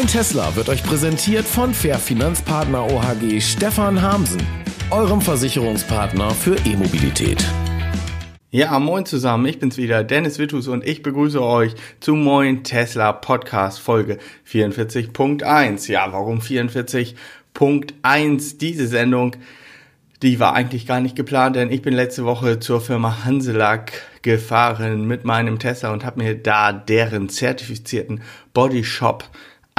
Moin Tesla wird euch präsentiert von Fair Finanzpartner OHG Stefan Hamsen, eurem Versicherungspartner für E-Mobilität. Ja, moin zusammen, ich bin's wieder, Dennis Wittus und ich begrüße euch zu Moin Tesla Podcast Folge 44.1. Ja, warum 44.1? Diese Sendung, die war eigentlich gar nicht geplant, denn ich bin letzte Woche zur Firma Hanselack gefahren mit meinem Tesla und habe mir da deren zertifizierten Body Shop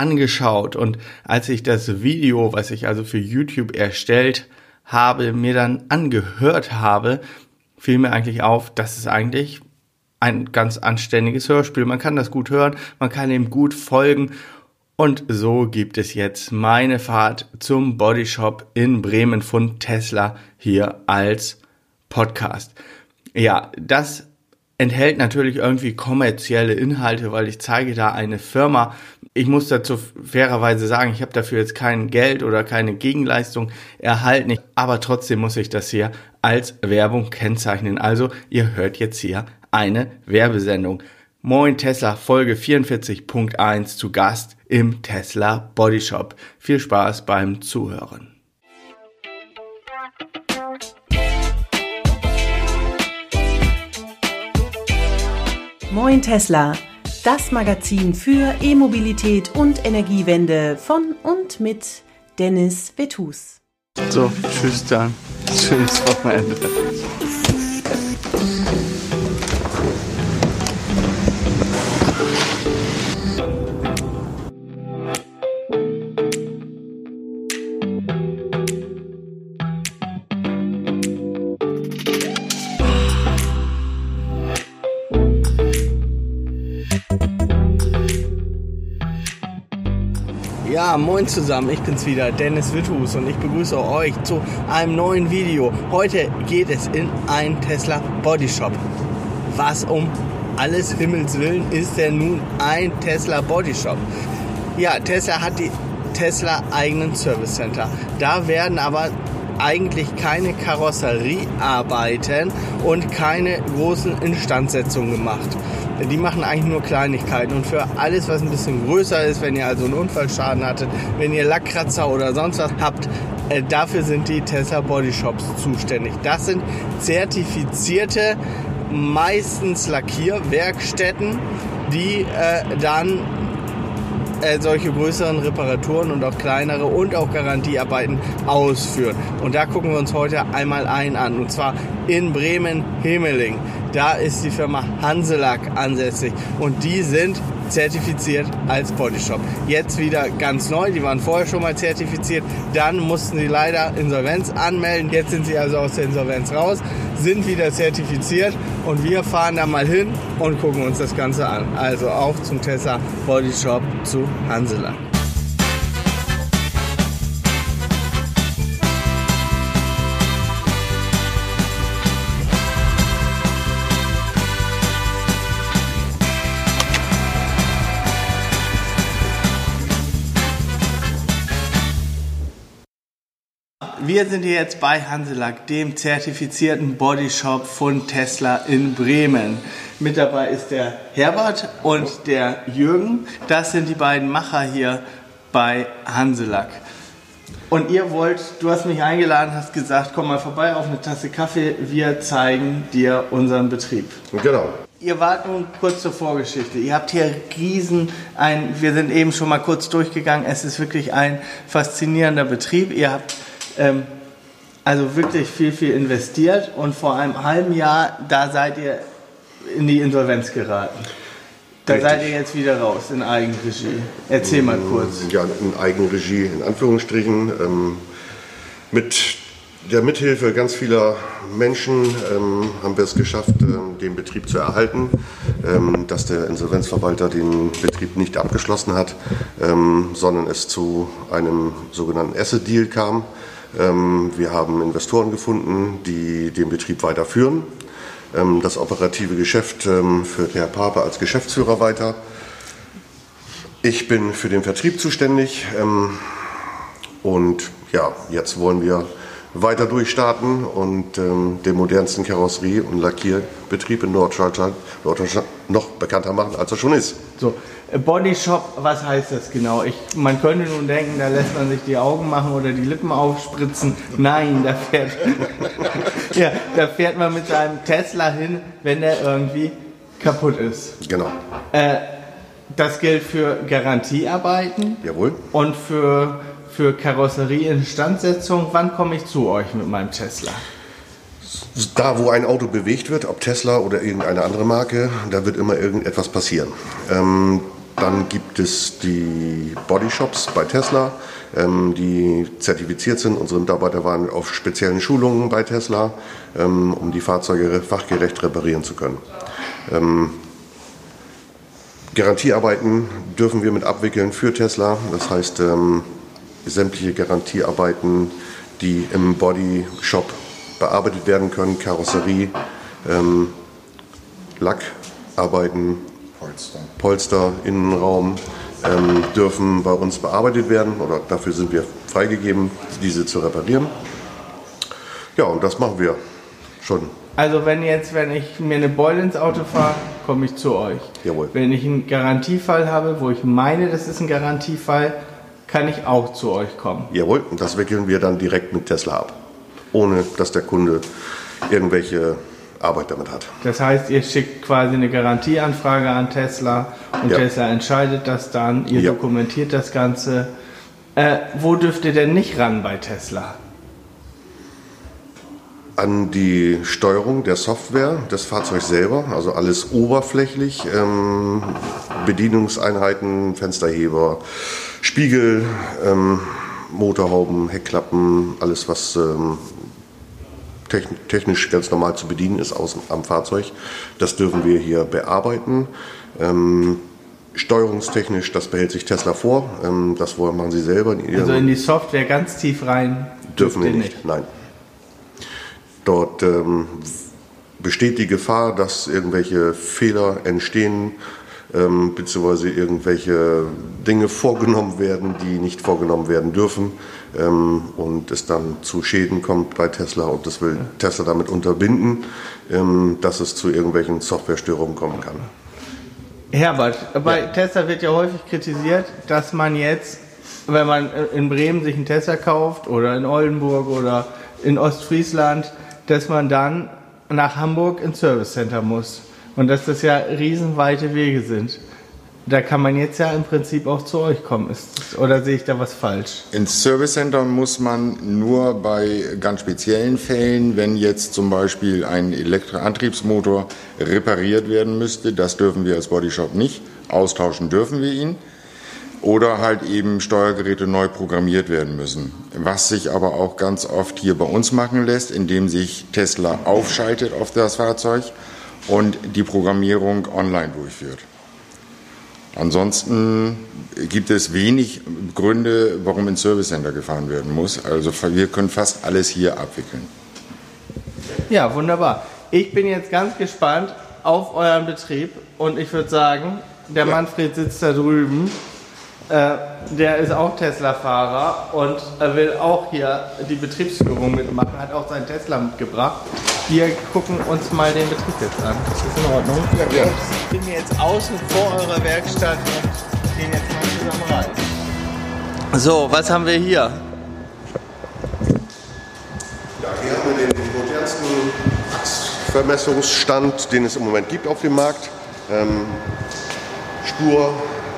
angeschaut und als ich das Video, was ich also für YouTube erstellt habe, mir dann angehört habe, fiel mir eigentlich auf, dass es eigentlich ein ganz anständiges Hörspiel. Man kann das gut hören, man kann ihm gut folgen und so gibt es jetzt meine Fahrt zum Bodyshop in Bremen von Tesla hier als Podcast. Ja, das enthält natürlich irgendwie kommerzielle Inhalte, weil ich zeige da eine Firma. Ich muss dazu fairerweise sagen, ich habe dafür jetzt kein Geld oder keine Gegenleistung erhalten, aber trotzdem muss ich das hier als Werbung kennzeichnen. Also ihr hört jetzt hier eine Werbesendung. Moin Tesla Folge 44.1 zu Gast im Tesla Body Shop. Viel Spaß beim Zuhören. Moin Tesla, das Magazin für E-Mobilität und Energiewende von und mit Dennis Vetus. So, tschüss dann. Schönes Wochenende. Moin zusammen, ich bin's wieder, Dennis Wittus und ich begrüße euch zu einem neuen Video. Heute geht es in ein Tesla Body Shop. Was um alles Himmels Willen ist denn nun ein Tesla Body Shop? Ja, Tesla hat die Tesla eigenen Service Center. Da werden aber eigentlich keine Karosseriearbeiten und keine großen Instandsetzungen gemacht. Die machen eigentlich nur Kleinigkeiten und für alles, was ein bisschen größer ist, wenn ihr also einen Unfallschaden hattet, wenn ihr Lackkratzer oder sonst was habt, äh, dafür sind die Tesla Body Shops zuständig. Das sind zertifizierte, meistens Lackierwerkstätten, die äh, dann äh, solche größeren Reparaturen und auch kleinere und auch Garantiearbeiten ausführen. Und da gucken wir uns heute einmal ein an. Und zwar in Bremen-Hemeling. Da ist die Firma Hanselack ansässig. Und die sind zertifiziert als Bodyshop. Jetzt wieder ganz neu, die waren vorher schon mal zertifiziert, dann mussten sie leider Insolvenz anmelden, jetzt sind sie also aus der Insolvenz raus, sind wieder zertifiziert und wir fahren da mal hin und gucken uns das Ganze an. Also auf zum Tesla Bodyshop zu Hansela. Wir sind hier jetzt bei Hanselack, dem zertifizierten Bodyshop von Tesla in Bremen. Mit dabei ist der Herbert und der Jürgen. Das sind die beiden Macher hier bei Hanselack. Und ihr wollt, du hast mich eingeladen, hast gesagt, komm mal vorbei auf eine Tasse Kaffee, wir zeigen dir unseren Betrieb. Genau. Ihr wart nun kurz zur Vorgeschichte. Ihr habt hier riesen, ein, wir sind eben schon mal kurz durchgegangen, es ist wirklich ein faszinierender Betrieb. Ihr habt ähm, also wirklich viel, viel investiert und vor einem halben Jahr, da seid ihr in die Insolvenz geraten. Da Richtig. seid ihr jetzt wieder raus in Eigenregie. Erzähl mal kurz. Ja, in Eigenregie, in Anführungsstrichen. Ähm, mit der Mithilfe ganz vieler Menschen ähm, haben wir es geschafft, ähm, den Betrieb zu erhalten, ähm, dass der Insolvenzverwalter den Betrieb nicht abgeschlossen hat, ähm, sondern es zu einem sogenannten Asset-Deal kam. Ähm, wir haben Investoren gefunden, die den Betrieb weiterführen. Ähm, das operative Geschäft ähm, führt Herr Pape als Geschäftsführer weiter. Ich bin für den Vertrieb zuständig und ja, jetzt wollen wir weiter durchstarten und den modernsten Karosserie- und Lackierbetrieb in Norddeutschland, Norddeutschland noch bekannter machen, als er schon ist. So, Body Shop, was heißt das genau? Ich, man könnte nun denken, da lässt man sich die Augen machen oder die Lippen aufspritzen. Nein, da fährt, ja, da fährt man mit seinem Tesla hin, wenn der irgendwie kaputt ist. Genau. Äh, das gilt für Garantiearbeiten Jawohl. und für, für Karosserieinstandsetzung. Wann komme ich zu euch mit meinem Tesla? Da, wo ein Auto bewegt wird, ob Tesla oder irgendeine andere Marke, da wird immer irgendetwas passieren. Ähm, dann gibt es die Bodyshops bei Tesla, ähm, die zertifiziert sind. Unsere Mitarbeiter waren auf speziellen Schulungen bei Tesla, ähm, um die Fahrzeuge fachgerecht reparieren zu können. Ähm, Garantiearbeiten dürfen wir mit abwickeln für Tesla. Das heißt, ähm, sämtliche Garantiearbeiten, die im Body-Shop bearbeitet werden können, Karosserie, ähm, Lackarbeiten, Polster. Polster, Innenraum, ähm, dürfen bei uns bearbeitet werden oder dafür sind wir freigegeben, diese zu reparieren. Ja, und das machen wir schon. Also wenn jetzt, wenn ich mir eine Beule ins Auto fahre, komme ich zu euch. Jawohl. Wenn ich einen Garantiefall habe, wo ich meine, das ist ein Garantiefall, kann ich auch zu euch kommen. Jawohl, und das wickeln wir dann direkt mit Tesla ab, ohne dass der Kunde irgendwelche Arbeit damit hat. Das heißt, ihr schickt quasi eine Garantieanfrage an Tesla und Ja. Tesla entscheidet das dann, ihr Ja. dokumentiert das Ganze. Äh, wo dürft ihr denn nicht ran bei Tesla? An die Steuerung der Software des Fahrzeugs selber, also alles oberflächlich, ähm, Bedienungseinheiten, Fensterheber, Spiegel, ähm, Motorhauben, Heckklappen, alles was ähm, technisch ganz normal zu bedienen ist außen am Fahrzeug, das dürfen wir hier bearbeiten. Ähm, steuerungstechnisch, das behält sich Tesla vor, ähm, das wollen machen sie selber in Also in die Software ganz tief rein Dürfen wir ihr nicht, nein. Dort ähm, besteht die Gefahr, dass irgendwelche Fehler entstehen, ähm, beziehungsweise irgendwelche Dinge vorgenommen werden, die nicht vorgenommen werden dürfen ähm, und es dann zu Schäden kommt bei Tesla und das will Tesla damit unterbinden, ähm, dass es zu irgendwelchen Softwarestörungen kommen kann. Herbert, bei Tesla wird ja häufig kritisiert, dass man jetzt, wenn man in Bremen sich einen Tesla kauft oder in Oldenburg oder in Ostfriesland, dass man dann nach Hamburg ins Service Center muss und dass das ja riesenweite Wege sind. Da kann man jetzt ja im Prinzip auch zu euch kommen. Ist oder sehe ich da was falsch? Ins Service Center muss man nur bei ganz speziellen Fällen, wenn jetzt zum Beispiel ein Elektroantriebsmotor repariert werden müsste, das dürfen wir als Bodyshop nicht, austauschen dürfen wir ihn. Oder halt eben Steuergeräte neu programmiert werden müssen. Was sich aber auch ganz oft hier bei uns machen lässt, indem sich Tesla aufschaltet auf das Fahrzeug und die Programmierung online durchführt. Ansonsten gibt es wenig Gründe, warum ins Service Center gefahren werden muss. Also wir können fast alles hier abwickeln. Ja, wunderbar. Ich bin jetzt ganz gespannt auf euren Betrieb und ich würde sagen, der Manfred sitzt da drüben. Äh, der ist auch Tesla-Fahrer und er will auch hier die Betriebsführung mitmachen, hat auch seinen Tesla mitgebracht. Wir gucken uns mal den Betrieb jetzt an. Ist das in Ordnung? Ja, Ich bin jetzt außen vor eurer Werkstatt und gehen jetzt mal zusammen rein. So, was haben wir hier? Ja, hier haben wir den modernsten Achsvermessungsstand, den es im Moment gibt auf dem Markt. Ähm, Spur,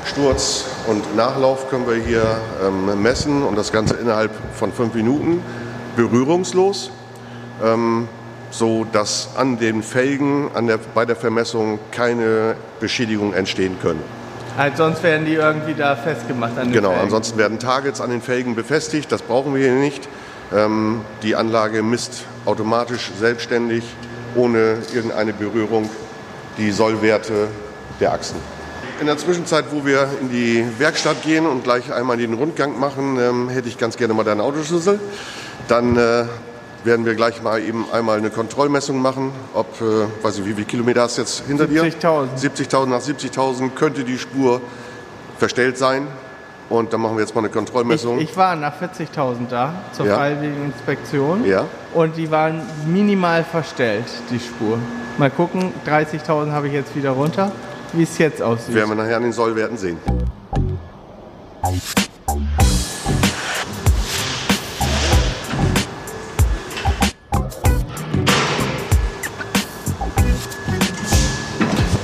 Sturz und Nachlauf können wir hier ähm, messen und das Ganze innerhalb von fünf Minuten berührungslos, ähm, so dass an den Felgen an der, bei der Vermessung keine Beschädigungen entstehen können. Halt, sonst werden die irgendwie da festgemacht an den Genau, Felgen. ansonsten werden Targets an den Felgen befestigt, das brauchen wir hier nicht. Ähm, die Anlage misst automatisch selbstständig, ohne irgendeine Berührung, die Sollwerte der Achsen. In der Zwischenzeit, wo wir in die Werkstatt gehen und gleich einmal den Rundgang machen, ähm, hätte ich ganz gerne mal deinen Autoschlüssel. Dann äh, werden wir gleich mal eben einmal eine Kontrollmessung machen, ob, äh, weiß ich, wie viele Kilometer hast du jetzt hinter dir? 70.000. 70.000 nach 70.000 könnte die Spur verstellt sein. Und dann machen wir jetzt mal eine Kontrollmessung. Ich, ich war nach 40.000 da zur Ja. freiwilligen Inspektion. Ja. Und die waren minimal verstellt, die Spur. Mal gucken, 30.000 habe ich jetzt wieder runter, wie es jetzt aussieht. werden wir nachher an den Sollwerten sehen.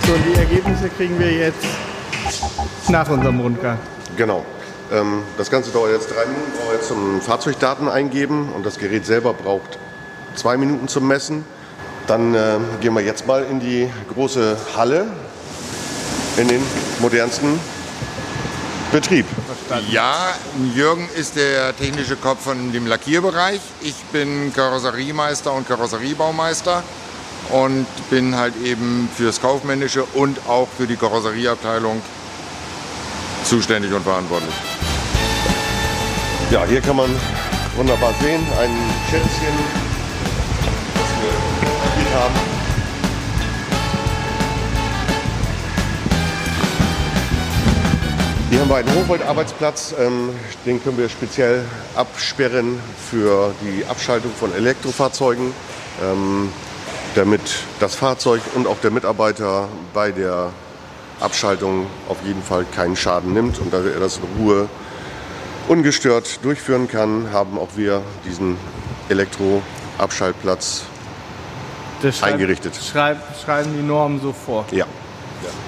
So, die Ergebnisse kriegen wir jetzt nach unserem Rundgang. Genau. Ähm, das Ganze dauert jetzt drei Minuten, brauchen wir jetzt zum Fahrzeugdaten eingeben und das Gerät selber braucht zwei Minuten zum Messen. Dann ähm, gehen wir jetzt mal in die große Halle, in den modernsten Betrieb. Ja, Jürgen ist der technische Kopf von dem Lackierbereich. Ich bin Karosseriemeister und Karosseriebaumeister und bin halt eben fürs Kaufmännische und auch für die Karosserieabteilung zuständig und verantwortlich. Ja, hier kann man wunderbar sehen, ein Schätzchen, das wir haben. Hier haben wir einen Hochvolt-Arbeitsplatz, ähm, den können wir speziell absperren für die Abschaltung von Elektrofahrzeugen, ähm, damit das Fahrzeug und auch der Mitarbeiter bei der Abschaltung auf jeden Fall keinen Schaden nimmt und da er das in Ruhe ungestört durchführen kann, haben auch wir diesen Elektroabschaltplatz. Eingerichtet. Schreibt, schreiben die Normen so vor. Ja,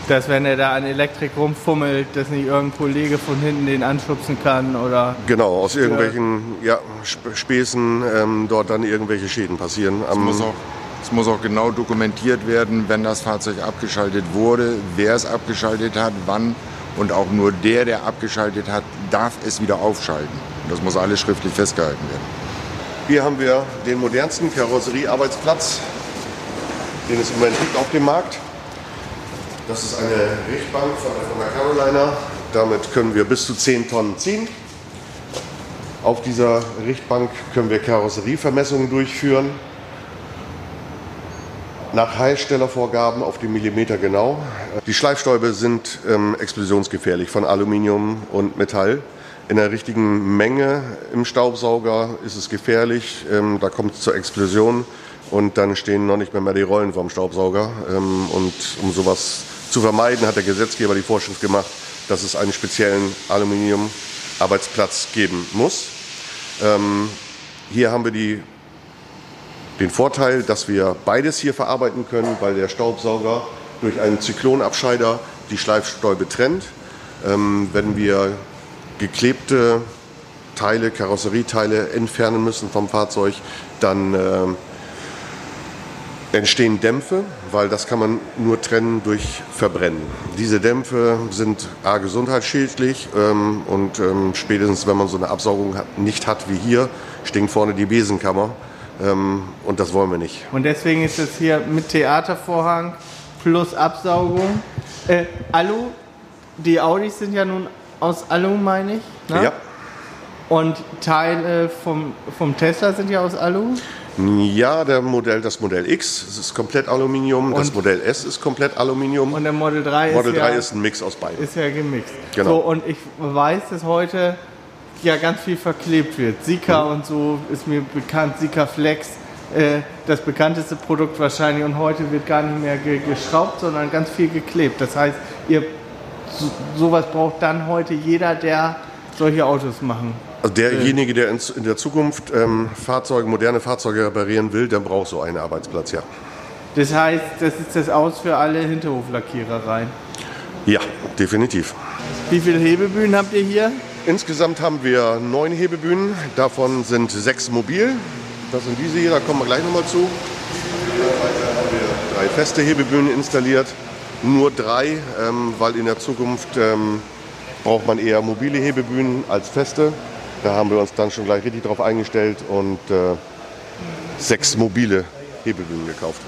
Dass wenn er da an Elektrik rumfummelt, dass nicht irgendein Kollege von hinten den anschubsen kann oder genau. Aus irgendwelchen ja, Sp- Späßen ähm, dort dann irgendwelche Schäden passieren. Es muss, auch, es muss auch genau dokumentiert werden, wenn das Fahrzeug abgeschaltet wurde, wer es abgeschaltet hat, wann und auch nur der, der abgeschaltet hat, darf es wieder aufschalten. Das muss alles schriftlich festgehalten werden. hier haben wir den modernsten Karosseriearbeitsplatz, den es im Moment gibt auf dem Markt. Das ist eine Richtbank von der Carolina. Damit können wir bis zu 10 Tonnen ziehen. Auf dieser Richtbank können wir Karosserievermessungen durchführen. Nach Herstellervorgaben auf den Millimeter genau. Die Schleifstäube sind ähm, explosionsgefährlich von Aluminium und Metall. In der richtigen Menge im Staubsauger ist es gefährlich. Ähm, da kommt es zur Explosion und dann stehen noch nicht mehr, mehr die Rollen vom Staubsauger. Ähm, und um sowas zu vermeiden, hat der Gesetzgeber die Vorschrift gemacht, dass es einen speziellen Aluminiumarbeitsplatz geben muss. Ähm, hier haben wir die den Vorteil, dass wir beides hier verarbeiten können, weil der Staubsauger durch einen Zyklonabscheider die Schleifstäube trennt. Ähm, wenn wir geklebte Teile, Karosserieteile entfernen müssen vom Fahrzeug, dann ähm, entstehen Dämpfe, weil das kann man nur trennen durch Verbrennen. Diese Dämpfe sind a gesundheitsschädlich ähm, und ähm, spätestens wenn man so eine Absaugung hat, nicht hat wie hier, stinkt vorne die Besenkammer ähm, und das wollen wir nicht. Und deswegen ist es hier mit Theatervorhang plus Absaugung. Äh, Alu, die Audis sind ja nun aus Alu, meine ich. Ne? Ja. Und Teile vom, vom Tesla sind ja aus Alu. Ja, der Modell, das Modell X das ist komplett Aluminium, das Und- Modell S ist komplett Aluminium. Und der Model 3 Model ist, 3 ja, ist ein Mix aus beiden. ist ja gemixt. Genau. So, und ich weiß, dass heute ja ganz viel verklebt wird. Sika Mhm. und so ist mir bekannt, Sika Flex. Äh, das bekannteste Produkt wahrscheinlich und heute wird gar nicht mehr ge geschraubt, sondern ganz viel geklebt. Das heißt, ihr so, sowas braucht dann heute jeder, der solche Autos machen. Also derjenige, der in, der Zukunft ähm, Fahrzeuge, moderne Fahrzeuge reparieren will, der braucht so einen Arbeitsplatz, ja. Das heißt, das ist das Aus für alle Hinterhoflackierereien. Ja, definitiv. Wie viele Hebebühnen habt ihr hier? Insgesamt haben wir neun Hebebühnen, davon sind sechs mobil. Das sind diese hier, da kommen wir gleich nochmal zu. Weiter haben wir drei feste Hebebühnen installiert. Nur drei, ähm, weil in der Zukunft ähm, braucht man eher mobile Hebebühnen als feste. Da haben wir uns dann schon gleich richtig drauf eingestellt und äh, sechs mobile Hebebühnen gekauft.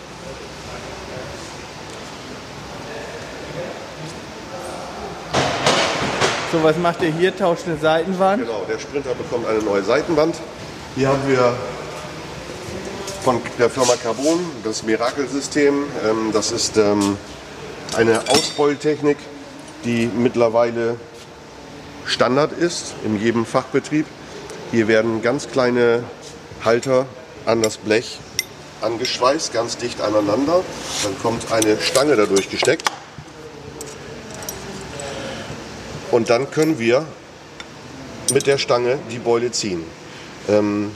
So, was macht ihr hier? Tauscht eine Seitenwand? Genau, der Sprinter bekommt eine neue Seitenwand. Hier haben wir von der Firma Carbon das Miracle-System. Ähm, Das ist ähm, eine Ausbeultechnik, die mittlerweile Standard ist in jedem Fachbetrieb. Hier werden ganz kleine Halter an das Blech angeschweißt, ganz dicht aneinander. Dann kommt eine Stange dadurch gesteckt. Und dann können wir mit der Stange die Beule ziehen. Ähm,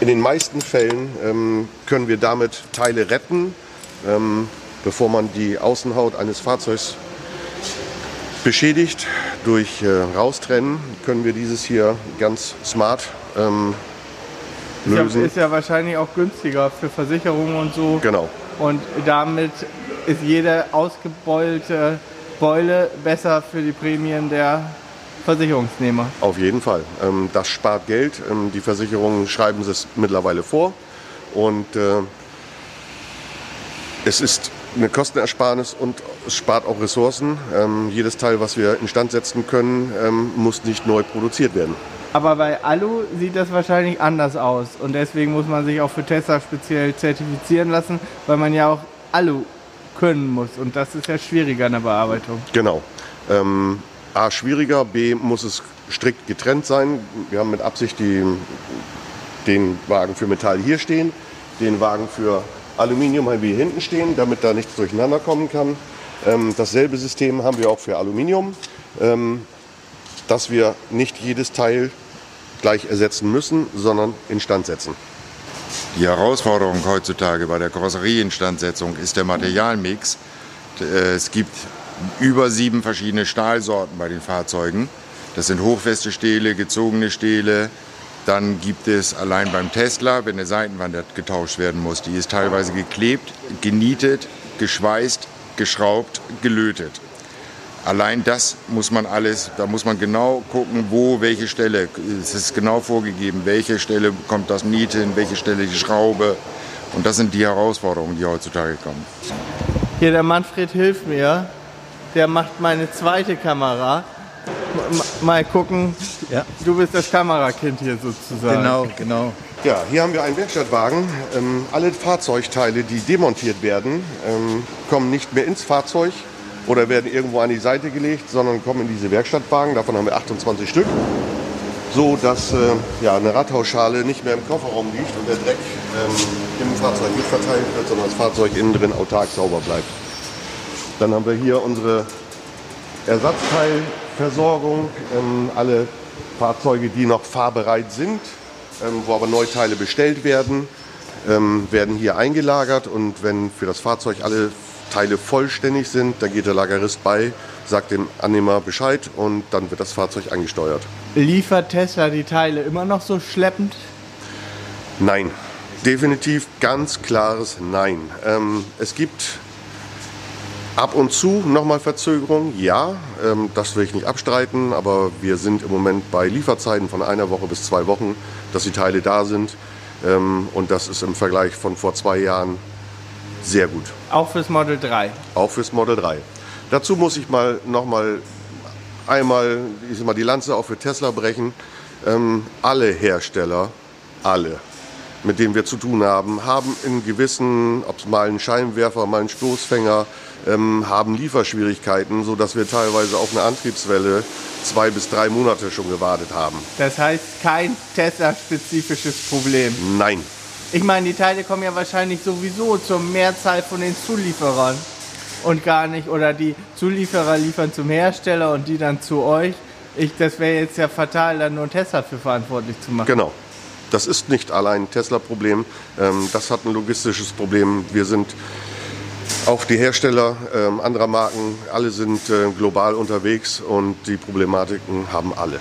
in den meisten Fällen ähm, können wir damit Teile retten, ähm, bevor man die Außenhaut eines Fahrzeugs beschädigt. Durch äh, Raustrennen können wir dieses hier ganz smart ähm, lösen. Ist ja, ist ja wahrscheinlich auch günstiger für Versicherungen und so. Genau. Und damit ist jede ausgebeulte Beule besser für die Prämien der Versicherungsnehmer. Auf jeden Fall. Ähm, das spart Geld. Ähm, die Versicherungen schreiben es mittlerweile vor. Und äh, es ist eine Kostenersparnis und es spart auch Ressourcen. Ähm, jedes Teil, was wir instand setzen können, ähm, muss nicht neu produziert werden. Aber bei Alu sieht das wahrscheinlich anders aus. Und deswegen muss man sich auch für Tesla speziell zertifizieren lassen, weil man ja auch Alu können muss. Und das ist ja schwieriger in der Bearbeitung. Genau. Ähm, A, schwieriger, B, muss es strikt getrennt sein. Wir haben mit Absicht die, den Wagen für Metall hier stehen, den Wagen für Aluminium haben wir hier hinten stehen, damit da nichts durcheinander kommen kann. Ähm, dasselbe System haben wir auch für Aluminium, ähm, dass wir nicht jedes Teil gleich ersetzen müssen, sondern instand setzen. Die Herausforderung heutzutage bei der Karosserieinstandsetzung ist der Materialmix. Äh, Es gibt über sieben verschiedene Stahlsorten bei den Fahrzeugen. Das sind hochfeste Stähle, gezogene Stähle. Dann gibt es allein beim Tesla, wenn eine Seitenwand getauscht werden muss, die ist teilweise geklebt, genietet, geschweißt, geschraubt, gelötet. Allein das muss man alles, da muss man genau gucken, wo, welche Stelle. Es ist genau vorgegeben, welche Stelle kommt das Niete hin, welche Stelle die Schraube. Und das sind die Herausforderungen, die heutzutage kommen. Hier, der Manfred hilft mir. Der macht meine zweite Kamera. Mal gucken. Ja. Du bist das Kamerakind hier sozusagen. Genau, genau. Ja, hier haben wir einen Werkstattwagen. Ähm, alle Fahrzeugteile, die demontiert werden, ähm, kommen nicht mehr ins Fahrzeug oder werden irgendwo an die Seite gelegt, sondern kommen in diese Werkstattwagen. Davon haben wir 28 Stück. So dass äh, ja, eine Radhausschale nicht mehr im Kofferraum liegt und der Dreck ähm, im Fahrzeug nicht verteilt wird, sondern das Fahrzeug innen drin autark sauber bleibt. Dann haben wir hier unsere Ersatzteilversorgung. Ähm, alle Fahrzeuge, die noch fahrbereit sind, ähm, wo aber Neuteile bestellt werden, ähm, werden hier eingelagert. Und wenn für das Fahrzeug alle Teile vollständig sind, dann geht der Lagerist bei, sagt dem Annehmer Bescheid und dann wird das Fahrzeug angesteuert. Liefert Tesla die Teile immer noch so schleppend? Nein, definitiv ganz klares Nein. Ähm, es gibt ab und zu nochmal Verzögerungen, ja, ähm, das will ich nicht abstreiten, aber wir sind im Moment bei Lieferzeiten von einer Woche bis zwei Wochen, dass die Teile da sind. Ähm, und das ist im Vergleich von vor zwei Jahren sehr gut. Auch fürs Model 3. Auch fürs Model 3. Dazu muss ich mal nochmal einmal ich mal, die Lanze auch für Tesla brechen. Ähm, alle Hersteller, alle, mit denen wir zu tun haben, haben in gewissen, ob es mal ein Scheinwerfer, mal ein Stoßfänger, ähm, haben Lieferschwierigkeiten, sodass wir teilweise auf eine Antriebswelle zwei bis drei Monate schon gewartet haben. Das heißt kein Tesla-spezifisches Problem. Nein, Ich meine, die Teile kommen ja wahrscheinlich sowieso zur Mehrzahl von den Zulieferern und gar nicht, oder die Zulieferer liefern zum Hersteller und die dann zu euch. Ich, das wäre jetzt ja fatal, dann nur Tesla für verantwortlich zu machen. Genau. Das ist nicht allein ein Tesla-Problem. Ähm, das hat ein logistisches Problem. Wir sind auch die Hersteller ähm, anderer Marken, alle sind äh, global unterwegs und die Problematiken haben alle.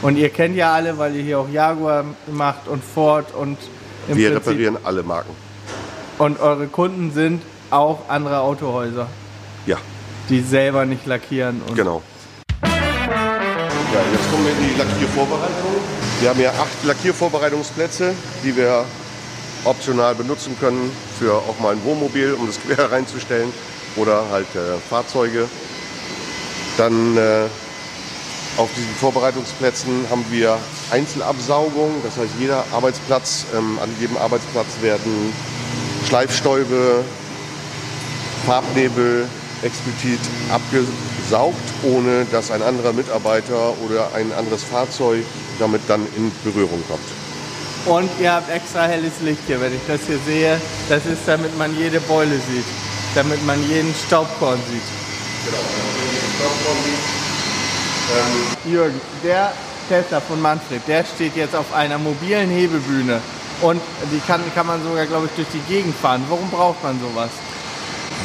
Und ihr kennt ja alle, weil ihr hier auch Jaguar macht und Ford und im Wir Prinzip, reparieren alle Marken. Und eure Kunden sind auch andere Autohäuser, Ja, die selber nicht lackieren. Genau. Ja, jetzt kommen wir in die Lackiervorbereitung. Wir haben ja acht Lackiervorbereitungsplätze, die wir optional benutzen können für auch mal ein Wohnmobil, um das quer reinzustellen oder halt äh, Fahrzeuge. Dann äh, auf diesen Vorbereitungsplätzen haben wir Einzelabsaugung, das heißt jeder Arbeitsplatz, ähm, an jedem Arbeitsplatz werden Schleifstäube, Farbnebel, explizit abgesaugt, ohne dass ein anderer Mitarbeiter oder ein anderes Fahrzeug damit dann in Berührung kommt. Und ihr habt extra helles Licht hier, wenn ich das hier sehe. Das ist, damit man jede Beule sieht, damit man jeden Staubkorn sieht. Genau, Staubkorn sieht. Ähm Jürgen, der Tesla von Manfred, der steht jetzt auf einer mobilen Hebebühne. Und die kann, kann man sogar, glaube ich, durch die Gegend fahren. Warum braucht man sowas?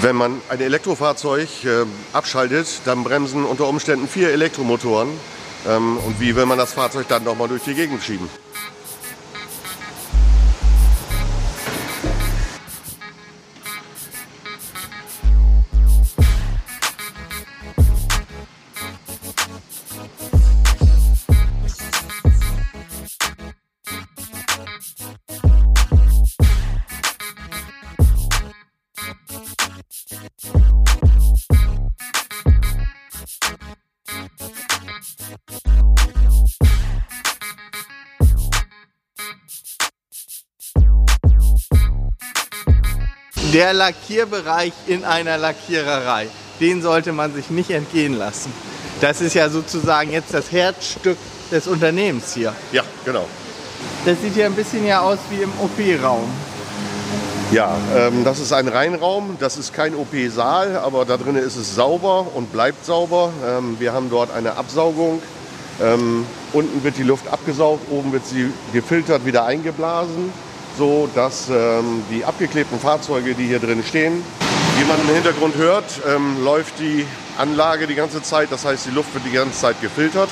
Wenn man ein Elektrofahrzeug äh, abschaltet, dann bremsen unter Umständen vier Elektromotoren. Ähm, und wie will man das Fahrzeug dann nochmal durch die Gegend schieben? Der Lackierbereich in einer Lackiererei, den sollte man sich nicht entgehen lassen. Das ist ja sozusagen jetzt das Herzstück des Unternehmens hier. Ja, genau. Das sieht ja ein bisschen ja aus wie im OP-Raum. Ja, ähm, das ist ein Reinraum, das ist kein OP-Saal, aber da drin ist es sauber und bleibt sauber. Ähm, wir haben dort eine Absaugung. Ähm, unten wird die Luft abgesaugt, oben wird sie gefiltert, wieder eingeblasen, so dass ähm, die abgeklebten Fahrzeuge, die hier drin stehen, wie man im Hintergrund hört, ähm, läuft die Anlage die ganze Zeit. Das heißt, die Luft wird die ganze Zeit gefiltert.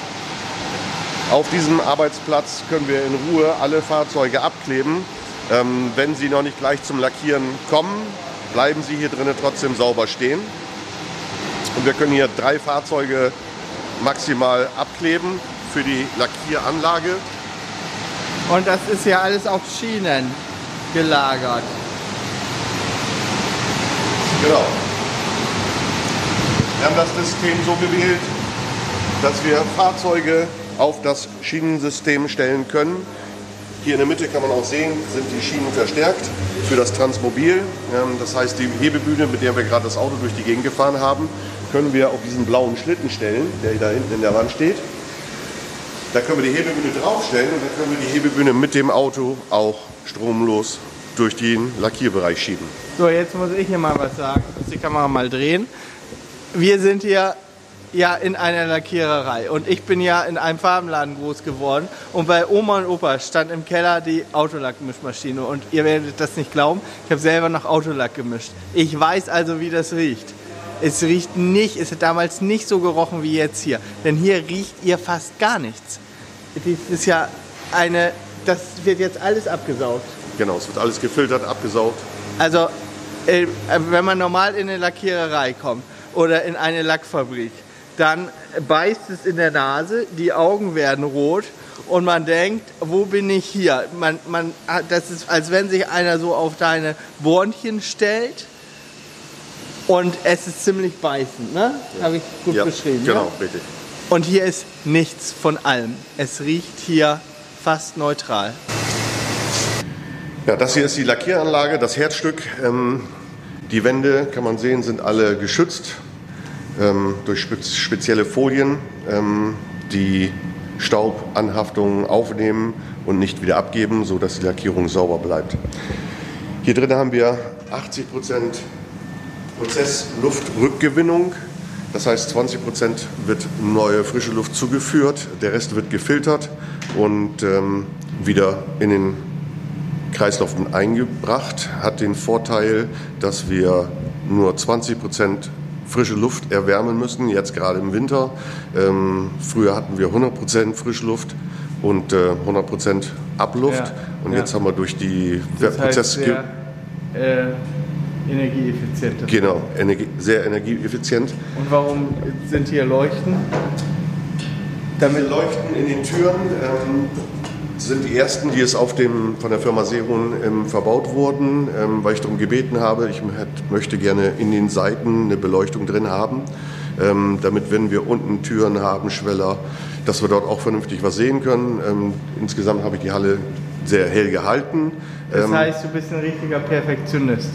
Auf diesem Arbeitsplatz können wir in Ruhe alle Fahrzeuge abkleben. Ähm, wenn sie noch nicht gleich zum Lackieren kommen, bleiben sie hier drinnen trotzdem sauber stehen. Und wir können hier drei Fahrzeuge maximal abkleben für die Lackieranlage. Und das ist ja alles auf Schienen gelagert. Genau. Wir haben das System so gewählt, dass wir Fahrzeuge auf das Schienensystem stellen können. Hier in der Mitte kann man auch sehen, sind die Schienen verstärkt für das Transmobil. Ähm, Das heißt, die Hebebühne, mit der wir gerade das Auto durch die Gegend gefahren haben, können wir auf diesen blauen Schlitten stellen, der da hinten in der Wand steht. Da können wir die Hebebühne draufstellen und dann können wir die Hebebühne mit dem Auto auch stromlos durch den Lackierbereich schieben. So, jetzt muss ich hier mal was sagen. Ich muss die Kamera mal drehen. Wir sind hier ja in einer Lackiererei und ich bin ja in einem Farbenladen groß geworden und bei Oma und Opa stand im Keller die Autolackmischmaschine und ihr werdet das nicht glauben, ich habe selber noch Autolack gemischt. Ich weiß also, wie das riecht. Es riecht nicht, es hat damals nicht so gerochen wie jetzt hier, denn hier riecht ihr fast gar nichts. Das ist ja eine, das wird jetzt alles abgesaugt. Genau, es wird alles gefiltert, abgesaugt. Also, äh, wenn man normal in eine Lackiererei kommt oder in eine Lackfabrik, dann beißt es in der Nase, die Augen werden rot und man denkt, wo bin ich hier? Man, man, das ist, als wenn sich einer so auf deine Bornchen stellt und es ist ziemlich beißend, ne? Habe ich gut Ja, beschrieben. genau, Ne? richtig. Und hier ist nichts von allem. Es riecht hier fast neutral. Ja, das hier ist die Lackieranlage, das Herzstück. Ähm, die Wände, kann man sehen, sind alle geschützt ähm, durch spez spezielle Folien, ähm, die Staubanhaftungen aufnehmen und nicht wieder abgeben, sodass die Lackierung sauber bleibt. Hier drin haben wir 80 Prozent Prozessluftrückgewinnung. Das heißt, 20 Prozent wird neue frische Luft zugeführt, der Rest wird gefiltert und ähm, wieder in den Kreislauf eingebracht. Hat den Vorteil, dass wir nur 20 Prozent frische Luft erwärmen müssen, jetzt gerade im Winter. Ähm, früher hatten wir 100 Prozent frische Luft und äh, 100 Prozent Abluft. Ja, und ja. jetzt haben wir durch die Das heißt Prozess sehr äh, energieeffizient. das Genau, energie, sehr energieeffizient. Und warum sind hier Leuchten? Diese Damit Leuchten in den Türen ähm, sind die ersten, die es auf dem, von der Firma Serun ähm, verbaut wurden, ähm, weil ich darum gebeten habe, ich hätt- möchte gerne in den Seiten eine Beleuchtung drin haben, ähm, damit wenn wir unten Türen haben, Schweller, dass wir dort auch vernünftig was sehen können. Ähm, insgesamt habe ich die Halle sehr hell gehalten. das Ähm, heißt, du bist ein richtiger Perfektionist.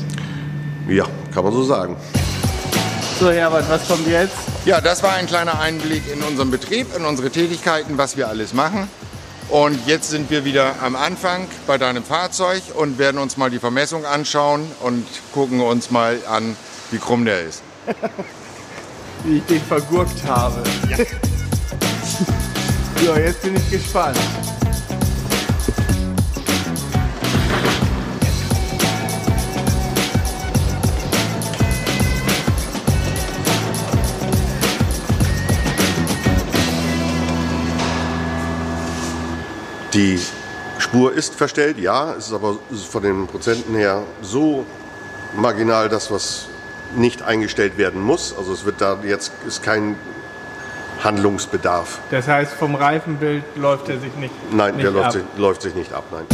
Ja, kann man so sagen. So, Herbert, was kommt jetzt? Ja, das war ein kleiner Einblick in unseren Betrieb, in unsere Tätigkeiten, was wir alles machen. Und jetzt sind wir wieder am Anfang bei deinem Fahrzeug und werden uns mal die Vermessung anschauen und gucken uns mal an, wie krumm der ist. Wie ich den vergurkt habe. Ja. so, jetzt bin ich gespannt. Die Spur ist verstellt, ja, es ist aber von den Prozenten her so marginal das, was nicht eingestellt werden muss. Also es wird da jetzt ist kein Handlungsbedarf. Das heißt, vom Reifenbild läuft er sich nicht Nein, nicht der läuft ab. sich, läuft sich nicht ab, nein.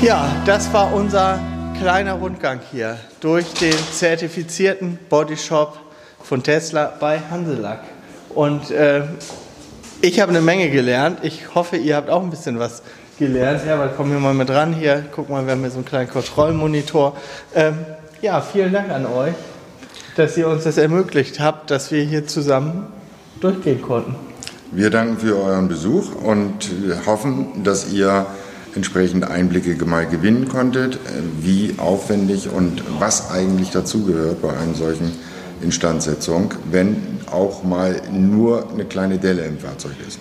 Ja, das war unser kleiner Rundgang hier durch den zertifizierten Bodyshop von Tesla bei Hanselack. Und äh, ich habe eine Menge gelernt. Ich hoffe, ihr habt auch ein bisschen was gelernt. Herbert, komm hier mal mit ran hier. Guck mal, wir haben hier so einen kleinen Kontrollmonitor. Ähm, ja, vielen Dank an euch, dass ihr uns das ermöglicht habt, dass wir hier zusammen durchgehen konnten. Wir danken für euren Besuch und hoffen, dass ihr entsprechend Einblicke mal gewinnen konntet, wie aufwendig und was eigentlich dazugehört bei einer solchen Instandsetzung, wenn auch mal nur eine kleine Delle im Fahrzeug ist.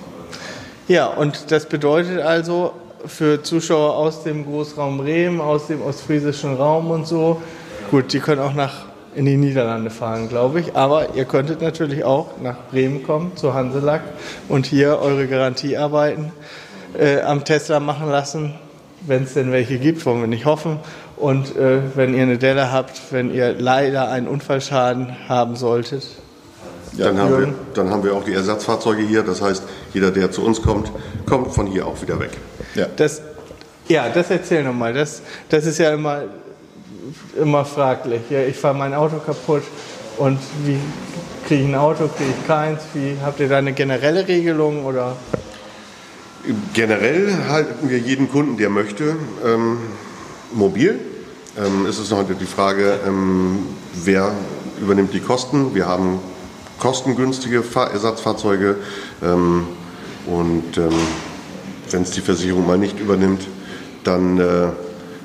Ja, und das bedeutet also für Zuschauer aus dem Großraum Bremen, aus dem ostfriesischen Raum und so, gut, die können auch nach in die Niederlande fahren, glaube ich, aber ihr könntet natürlich auch nach Bremen kommen, zu Hanselack und hier eure Garantiearbeiten äh, am Tesla machen lassen, wenn es denn welche gibt, wollen wir nicht hoffen. Und äh, wenn ihr eine Delle habt, wenn ihr leider einen Unfallschaden haben solltet, Dann, haben wir, dann haben wir auch die Ersatzfahrzeuge hier. Das heißt, jeder, der zu uns kommt, kommt von hier auch wieder weg. Ja. Das, ja, das erzähl nochmal. Das, das ist ja immer, immer fraglich. Ja, ich fahre mein Auto kaputt und wie kriege ich ein Auto, kriege ich keins? Wie, habt ihr da eine generelle Regelung oder? Generell halten wir jeden Kunden, der möchte, ähm, mobil. Ähm, es ist noch die Frage, ähm, wer übernimmt die Kosten. Wir haben kostengünstige Fahr Ersatzfahrzeuge ähm, und ähm, wenn es die Versicherung mal nicht übernimmt, dann äh,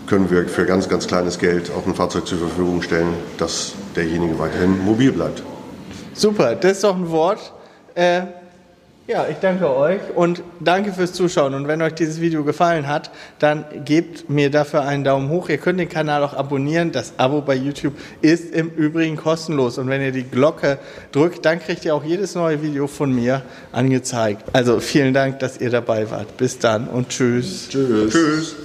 können wir für ganz, ganz kleines Geld auch ein Fahrzeug zur Verfügung stellen, dass derjenige weiterhin mobil bleibt. Super, das ist doch ein Wort. Äh, ja, ich danke euch und danke fürs Zuschauen. Und wenn euch dieses Video gefallen hat, dann gebt mir dafür einen Daumen hoch. Ihr könnt den Kanal auch abonnieren. Das Abo bei YouTube ist im Übrigen kostenlos. Und wenn ihr die Glocke drückt, dann kriegt ihr auch jedes neue Video von mir angezeigt. Also vielen Dank, dass ihr dabei wart. Bis dann und tschüss. Tschüss. Tschüss.